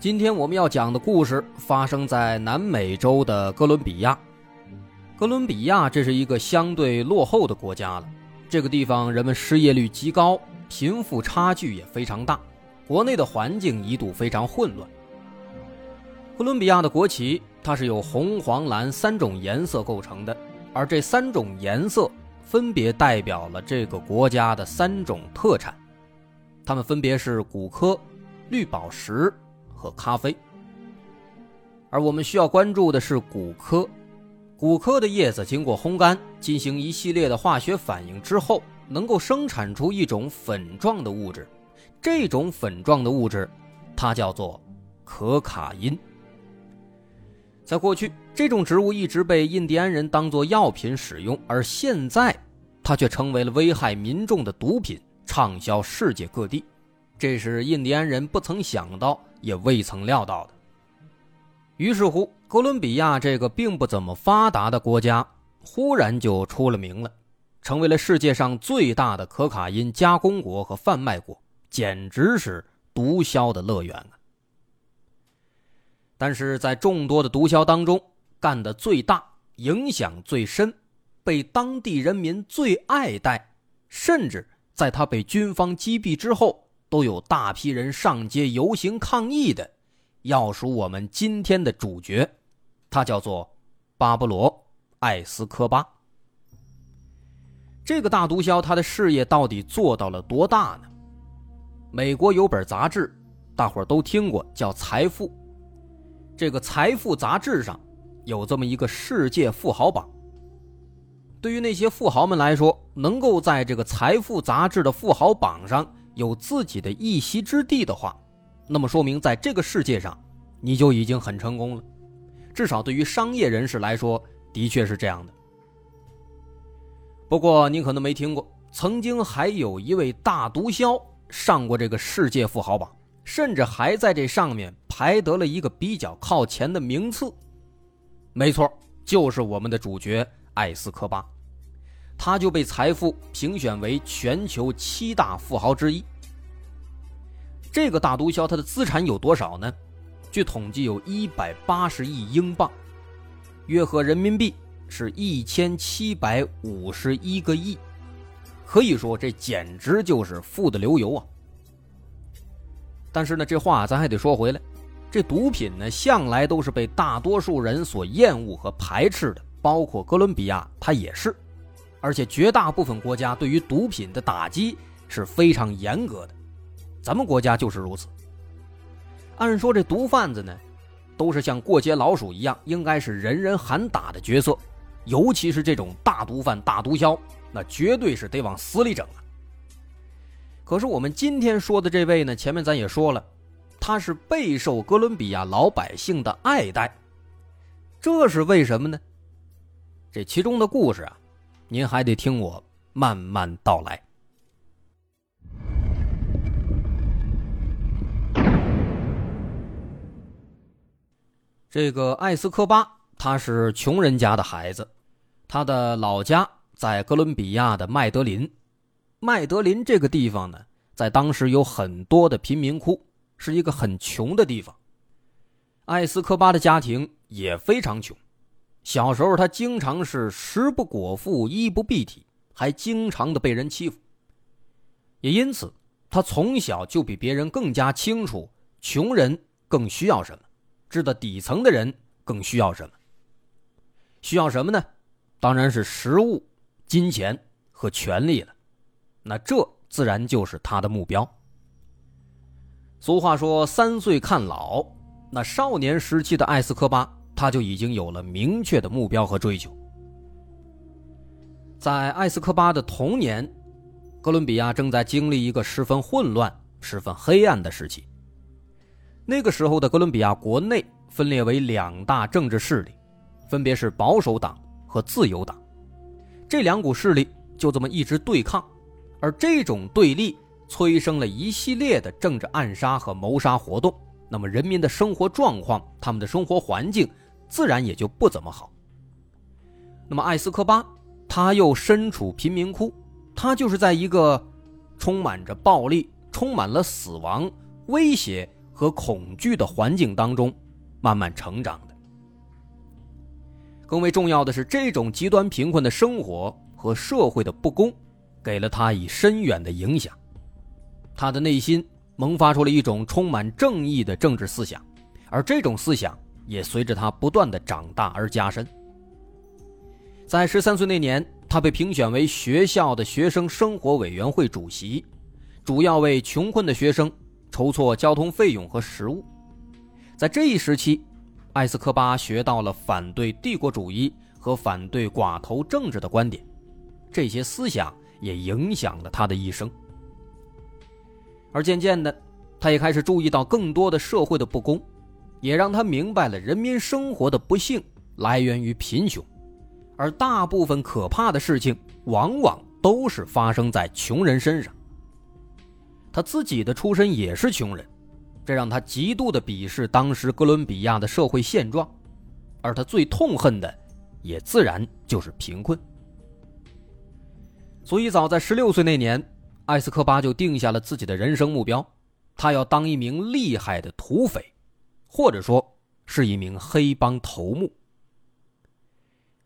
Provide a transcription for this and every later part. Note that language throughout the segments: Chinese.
今天我们要讲的故事发生在南美洲的哥伦比亚。哥伦比亚这是一个相对落后的国家了，这个地方人们失业率极高，贫富差距也非常大，国内的环境一度非常混乱。哥伦比亚的国旗它是由红、黄、蓝三种颜色构成的，而这三种颜色分别代表了这个国家的三种特产，它们分别是古柯、绿宝石。和咖啡，而我们需要关注的是古柯。古柯的叶子经过烘干，进行一系列的化学反应之后，能够生产出一种粉状的物质。这种粉状的物质，它叫做可卡因。在过去，这种植物一直被印第安人当作药品使用，而现在，它却成为了危害民众的毒品，畅销世界各地。这是印第安人不曾想到。也未曾料到的。于是乎，哥伦比亚这个并不怎么发达的国家，忽然就出了名了，成为了世界上最大的可卡因加工国和贩卖国，简直是毒枭的乐园啊！但是在众多的毒枭当中，干的最大、影响最深、被当地人民最爱戴，甚至在他被军方击毙之后。都有大批人上街游行抗议的，要数我们今天的主角，他叫做巴布罗·艾斯科巴。这个大毒枭，他的事业到底做到了多大呢？美国有本杂志，大伙儿都听过，叫《财富》。这个《财富》杂志上有这么一个世界富豪榜。对于那些富豪们来说，能够在这个《财富》杂志的富豪榜上，有自己的一席之地的话，那么说明在这个世界上，你就已经很成功了。至少对于商业人士来说，的确是这样的。不过你可能没听过，曾经还有一位大毒枭上过这个世界富豪榜，甚至还在这上面排得了一个比较靠前的名次。没错，就是我们的主角艾斯科巴。他就被财富评选为全球七大富豪之一。这个大毒枭他的资产有多少呢？据统计，有一百八十亿英镑，约合人民币是一千七百五十一个亿。可以说，这简直就是富得流油啊！但是呢，这话咱还得说回来，这毒品呢，向来都是被大多数人所厌恶和排斥的，包括哥伦比亚，它也是。而且绝大部分国家对于毒品的打击是非常严格的，咱们国家就是如此。按说这毒贩子呢，都是像过街老鼠一样，应该是人人喊打的角色，尤其是这种大毒贩、大毒枭，那绝对是得往死里整啊。可是我们今天说的这位呢，前面咱也说了，他是备受哥伦比亚老百姓的爱戴，这是为什么呢？这其中的故事啊。您还得听我慢慢道来。这个艾斯科巴，他是穷人家的孩子，他的老家在哥伦比亚的麦德林。麦德林这个地方呢，在当时有很多的贫民窟，是一个很穷的地方。艾斯科巴的家庭也非常穷。小时候，他经常是食不果腹、衣不蔽体，还经常的被人欺负。也因此，他从小就比别人更加清楚穷人更需要什么，知道底层的人更需要什么。需要什么呢？当然是食物、金钱和权力了。那这自然就是他的目标。俗话说“三岁看老”，那少年时期的艾斯科巴。他就已经有了明确的目标和追求。在艾斯科巴的童年，哥伦比亚正在经历一个十分混乱、十分黑暗的时期。那个时候的哥伦比亚国内分裂为两大政治势力，分别是保守党和自由党。这两股势力就这么一直对抗，而这种对立催生了一系列的政治暗杀和谋杀活动。那么人民的生活状况，他们的生活环境自然也就不怎么好。那么艾斯科巴他又身处贫民窟，他就是在一个充满着暴力、充满了死亡威胁和恐惧的环境当中慢慢成长的。更为重要的是，这种极端贫困的生活和社会的不公，给了他以深远的影响，他的内心。萌发出了一种充满正义的政治思想，而这种思想也随着他不断的长大而加深。在十三岁那年，他被评选为学校的学生生活委员会主席，主要为穷困的学生筹措交通费用和食物。在这一时期，艾斯科巴学到了反对帝国主义和反对寡头政治的观点，这些思想也影响了他的一生。而渐渐的，他也开始注意到更多的社会的不公，也让他明白了人民生活的不幸来源于贫穷，而大部分可怕的事情往往都是发生在穷人身上。他自己的出身也是穷人，这让他极度的鄙视当时哥伦比亚的社会现状，而他最痛恨的，也自然就是贫困。所以，早在十六岁那年。艾斯科巴就定下了自己的人生目标，他要当一名厉害的土匪，或者说是一名黑帮头目。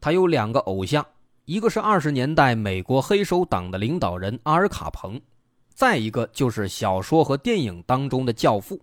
他有两个偶像，一个是二十年代美国黑手党的领导人阿尔卡彭，再一个就是小说和电影当中的教父。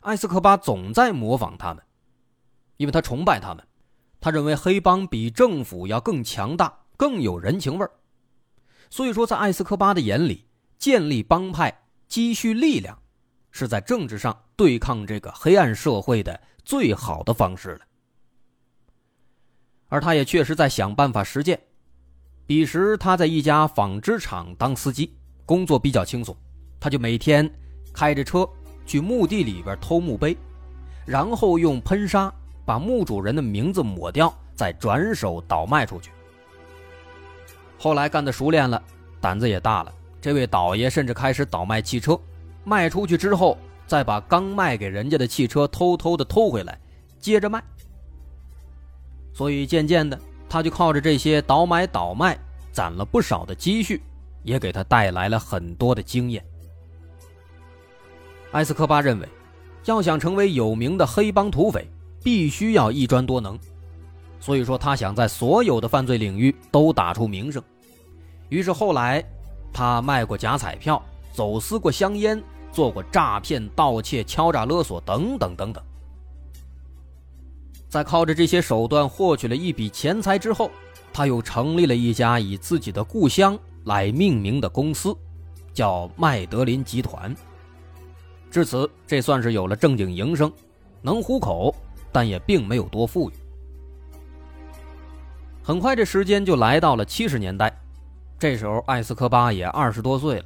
艾斯科巴总在模仿他们，因为他崇拜他们，他认为黑帮比政府要更强大，更有人情味儿。所以说，在艾斯科巴的眼里，建立帮派、积蓄力量，是在政治上对抗这个黑暗社会的最好的方式了。而他也确实在想办法实践。彼时他在一家纺织厂当司机，工作比较轻松，他就每天开着车去墓地里边偷墓碑，然后用喷砂把墓主人的名字抹掉，再转手倒卖出去。后来干得熟练了，胆子也大了。这位倒爷甚至开始倒卖汽车，卖出去之后，再把刚卖给人家的汽车偷偷的偷回来，接着卖。所以渐渐的，他就靠着这些倒买倒卖，攒了不少的积蓄，也给他带来了很多的经验。埃斯科巴认为，要想成为有名的黑帮土匪，必须要一专多能。所以说，他想在所有的犯罪领域都打出名声。于是后来，他卖过假彩票，走私过香烟，做过诈骗、盗窃、敲诈勒索等等等等。在靠着这些手段获取了一笔钱财之后，他又成立了一家以自己的故乡来命名的公司，叫麦德林集团。至此，这算是有了正经营生，能糊口，但也并没有多富裕。很快，这时间就来到了七十年代。这时候，艾斯科巴也二十多岁了，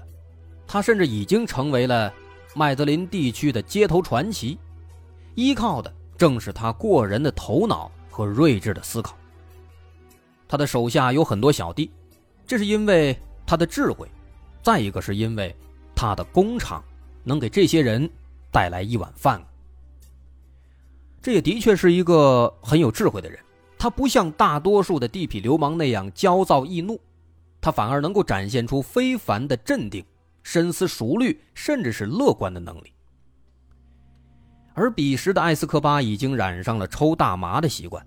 他甚至已经成为了麦德林地区的街头传奇，依靠的正是他过人的头脑和睿智的思考。他的手下有很多小弟，这是因为他的智慧，再一个是因为他的工厂能给这些人带来一碗饭。这也的确是一个很有智慧的人。他不像大多数的地痞流氓那样焦躁易怒，他反而能够展现出非凡的镇定、深思熟虑，甚至是乐观的能力。而彼时的艾斯科巴已经染上了抽大麻的习惯，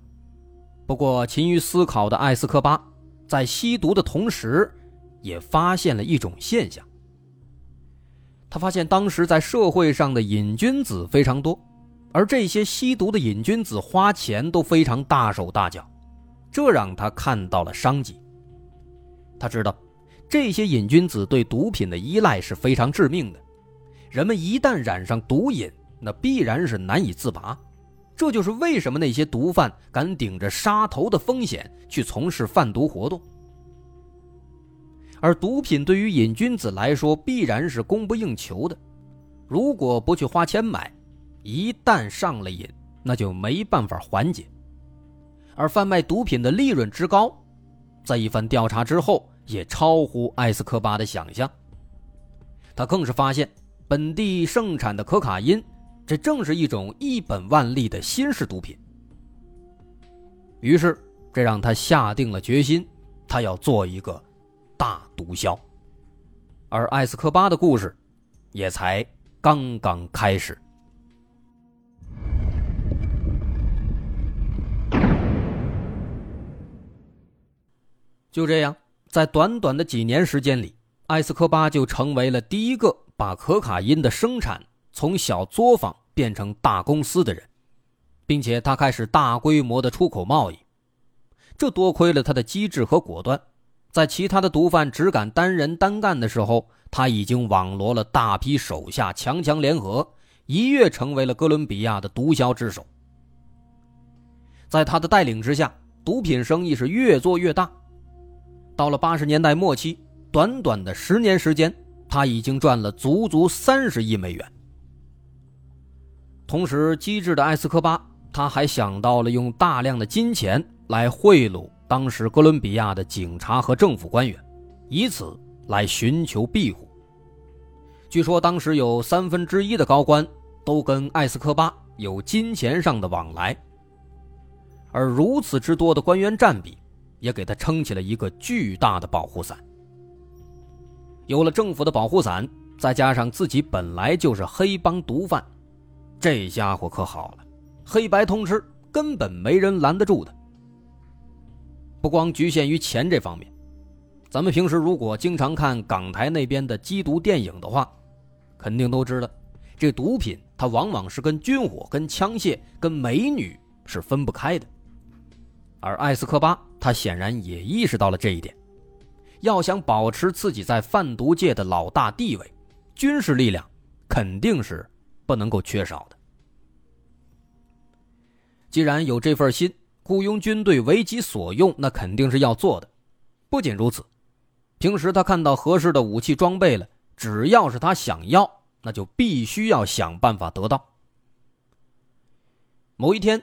不过勤于思考的艾斯科巴在吸毒的同时，也发现了一种现象。他发现当时在社会上的瘾君子非常多。而这些吸毒的瘾君子花钱都非常大手大脚，这让他看到了商机。他知道，这些瘾君子对毒品的依赖是非常致命的，人们一旦染上毒瘾，那必然是难以自拔。这就是为什么那些毒贩敢顶着杀头的风险去从事贩毒活动。而毒品对于瘾君子来说，必然是供不应求的，如果不去花钱买。一旦上了瘾，那就没办法缓解。而贩卖毒品的利润之高，在一番调查之后，也超乎艾斯科巴的想象。他更是发现，本地盛产的可卡因，这正是一种一本万利的新式毒品。于是，这让他下定了决心，他要做一个大毒枭。而艾斯科巴的故事，也才刚刚开始。就这样，在短短的几年时间里，埃斯科巴就成为了第一个把可卡因的生产从小作坊变成大公司的人，并且他开始大规模的出口贸易。这多亏了他的机智和果断。在其他的毒贩只敢单人单干的时候，他已经网罗了大批手下，强强联合，一跃成为了哥伦比亚的毒枭之首。在他的带领之下，毒品生意是越做越大。到了八十年代末期，短短的十年时间，他已经赚了足足三十亿美元。同时，机智的艾斯科巴他还想到了用大量的金钱来贿赂。当时哥伦比亚的警察和政府官员，以此来寻求庇护。据说当时有三分之一的高官都跟艾斯科巴有金钱上的往来，而如此之多的官员占比，也给他撑起了一个巨大的保护伞。有了政府的保护伞，再加上自己本来就是黑帮毒贩，这家伙可好了，黑白通吃，根本没人拦得住的。不光局限于钱这方面，咱们平时如果经常看港台那边的缉毒电影的话，肯定都知道，这毒品它往往是跟军火、跟枪械、跟美女是分不开的。而艾斯科巴他显然也意识到了这一点，要想保持自己在贩毒界的老大地位，军事力量肯定是不能够缺少的。既然有这份心。雇佣军队为己所用，那肯定是要做的。不仅如此，平时他看到合适的武器装备了，只要是他想要，那就必须要想办法得到。某一天，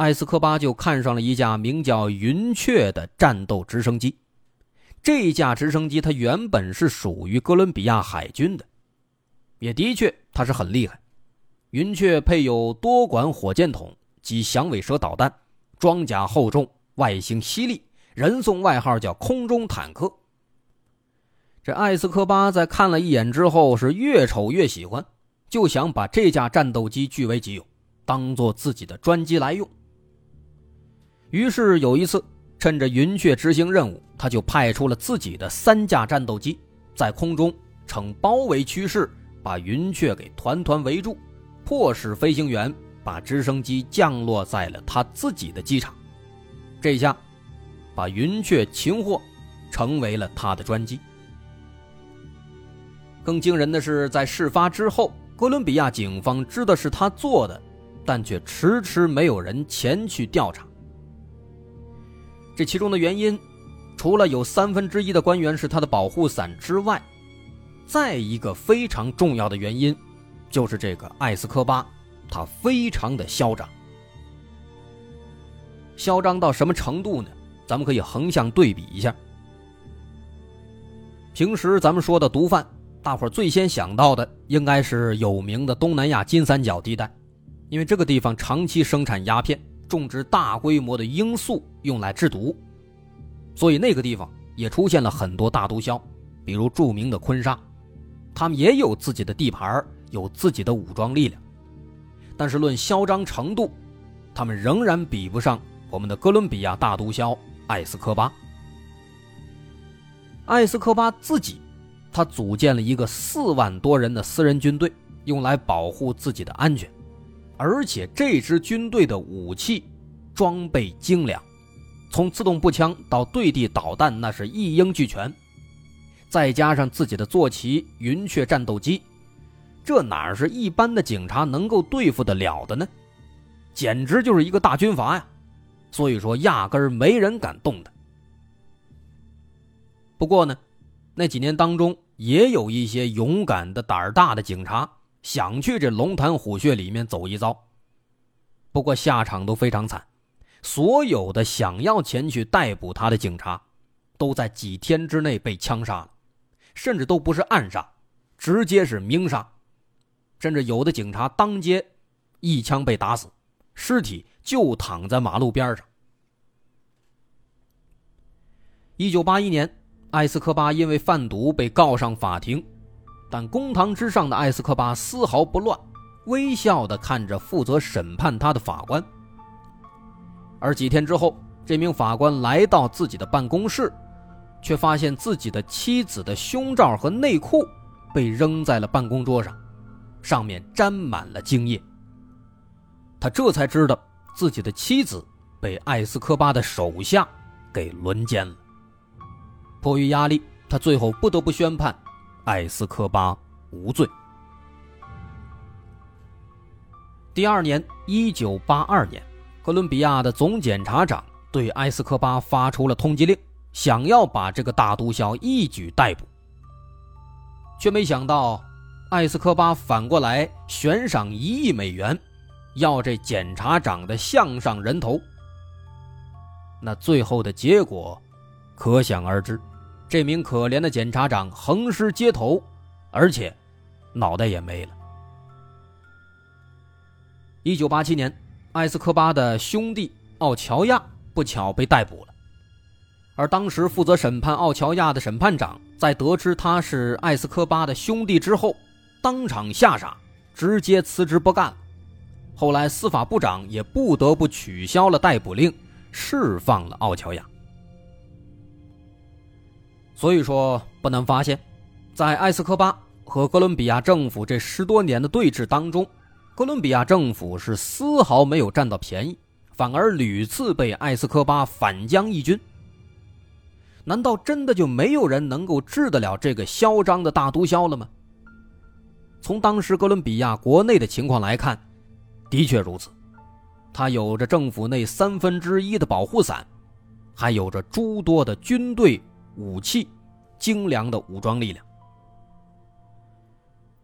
艾斯科巴就看上了一架名叫“云雀”的战斗直升机。这架直升机它原本是属于哥伦比亚海军的，也的确它是很厉害。云雀配有多管火箭筒及响尾蛇导弹。装甲厚重，外形犀利，人送外号叫“空中坦克”。这艾斯科巴在看了一眼之后，是越瞅越喜欢，就想把这架战斗机据为己有，当做自己的专机来用。于是有一次，趁着云雀执行任务，他就派出了自己的三架战斗机，在空中呈包围趋势，把云雀给团团围住，迫使飞行员。把直升机降落在了他自己的机场，这下把云雀擒获，成为了他的专机。更惊人的是，在事发之后，哥伦比亚警方知道是他做的，但却迟迟没有人前去调查。这其中的原因，除了有三分之一的官员是他的保护伞之外，再一个非常重要的原因，就是这个艾斯科巴。他非常的嚣张，嚣张到什么程度呢？咱们可以横向对比一下。平时咱们说的毒贩，大伙最先想到的应该是有名的东南亚金三角地带，因为这个地方长期生产鸦片，种植大规模的罂粟用来制毒，所以那个地方也出现了很多大毒枭，比如著名的坤沙，他们也有自己的地盘，有自己的武装力量。但是论嚣张程度，他们仍然比不上我们的哥伦比亚大毒枭艾斯科巴。艾斯科巴自己，他组建了一个四万多人的私人军队，用来保护自己的安全，而且这支军队的武器装备精良，从自动步枪到对地导弹，那是一应俱全，再加上自己的坐骑云雀战斗机。这哪是一般的警察能够对付得了的呢？简直就是一个大军阀呀！所以说，压根儿没人敢动他。不过呢，那几年当中，也有一些勇敢的、胆儿大的警察想去这龙潭虎穴里面走一遭。不过下场都非常惨，所有的想要前去逮捕他的警察，都在几天之内被枪杀了，甚至都不是暗杀，直接是明杀，甚至有的警察当街一枪被打死，尸体就躺在马路边上。一九八一年，艾斯科巴因为贩毒被告上法庭，但公堂之上的艾斯科巴丝毫不乱。微笑地看着负责审判他的法官，而几天之后，这名法官来到自己的办公室，却发现自己的妻子的胸罩和内裤被扔在了办公桌上，上面沾满了精液。他这才知道自己的妻子被艾斯科巴的手下给轮奸了。迫于压力，他最后不得不宣判艾斯科巴无罪。第二年，一九八二年，哥伦比亚的总检察长对埃斯科巴发出了通缉令，想要把这个大毒枭一举逮捕。却没想到，埃斯科巴反过来悬赏一亿美元，要这检察长的项上人头。那最后的结果，可想而知，这名可怜的检察长横尸街头，而且脑袋也没了。一九八七年，埃斯科巴的兄弟奥乔亚不巧被逮捕了，而当时负责审判奥乔亚的审判长在得知他是埃斯科巴的兄弟之后，当场吓傻，直接辞职不干了。后来司法部长也不得不取消了逮捕令，释放了奥乔亚。所以说，不难发现，在埃斯科巴和哥伦比亚政府这十多年的对峙当中。哥伦比亚政府是丝毫没有占到便宜，反而屡次被埃斯科巴反将一军。难道真的就没有人能够治得了这个嚣张的大毒枭了吗？从当时哥伦比亚国内的情况来看，的确如此。他有着政府内三分之一的保护伞，还有着诸多的军队、武器、精良的武装力量。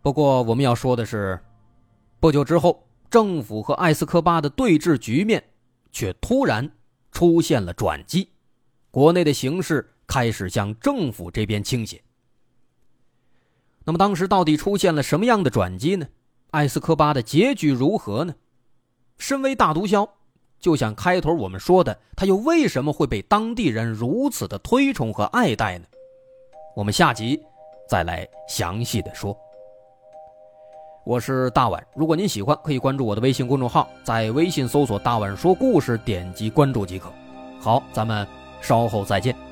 不过，我们要说的是。不久之后，政府和艾斯科巴的对峙局面却突然出现了转机，国内的形势开始向政府这边倾斜。那么，当时到底出现了什么样的转机呢？艾斯科巴的结局如何呢？身为大毒枭，就像开头我们说的，他又为什么会被当地人如此的推崇和爱戴呢？我们下集再来详细的说。我是大碗，如果您喜欢，可以关注我的微信公众号，在微信搜索“大碗说故事”，点击关注即可。好，咱们稍后再见。